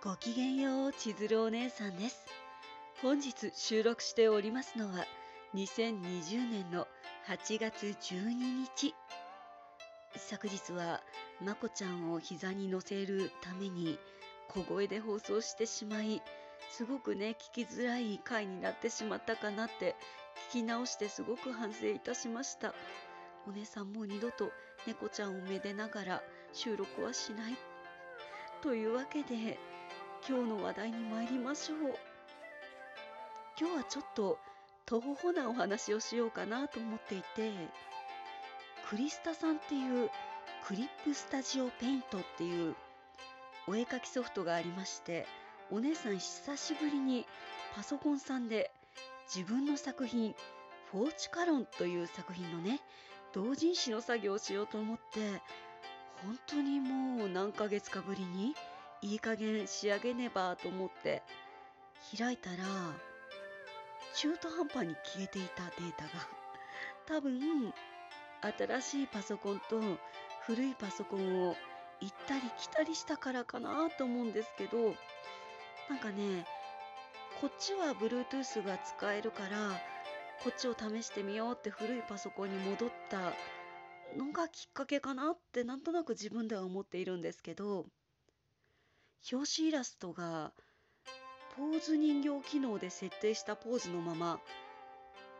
ごきげんよう、千鶴お姉さんです。本日収録しておりますのは、2020年の8月12日。昨日は、まこちゃんを膝に乗せるために、小声で放送してしまい、すごくね、聞きづらい回になってしまったかなって、聞き直してすごく反省いたしました。お姉さんもう二度と猫ちゃんをめでながら収録はしない。というわけで、今日の話題に参りましょう。今日はちょっと徒歩歩なお話をしようかなと思っていて、クリスタさんっていうクリップスタジオペイントっていうお絵かきソフトがありまして、お姉さん久しぶりにパソコンさんで自分の作品、フォーチカロンという作品のね、同人誌の作業をしようと思って、本当にもう何ヶ月かぶりにいい加減仕上げねばと思って開いたら中途半端に消えていたデータが多分新しいパソコンと古いパソコンを行ったり来たりしたからかなと思うんですけどなんかねこっちは Bluetooth が使えるからこっちを試してみようって古いパソコンに戻ったのがきっかけかなってなんとなく自分では思っているんですけど表紙イラストがポーズ人形機能で設定したポーズのまま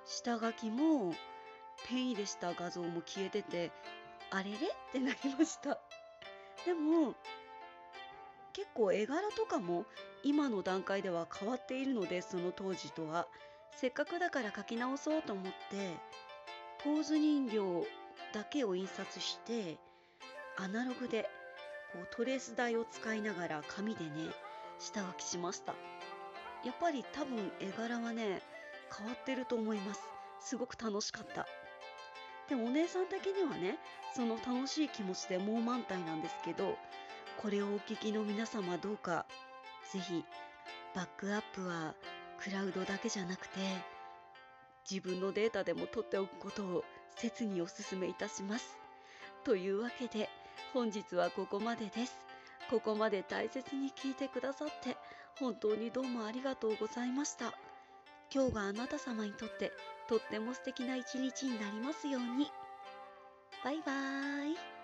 下書きもペン入れした画像も消えててあれれってなりました。でも結構絵柄とかも今の段階では変わっているのでその当時とは。せっかくだから書き直そうと思ってポーズ人形だけを印刷してアナログでこうトレース台を使いながら紙でね下書きしました。やっぱり多分絵柄はね変わってると思います。すごく楽しかった。でもお姉さん的にはねその楽しい気持ちでもう満タイなんですけどこれをお聞きの皆様どうかぜひバックアップはクラウドだけじゃなくて自分のデータでも取っておくことを切にお勧めいたします。というわけで本日はここまでです。ここまで大切に聞いてくださって本当にどうもありがとうございました。今日があなた様にとってとっても素敵な一日になりますように。バイバーイ。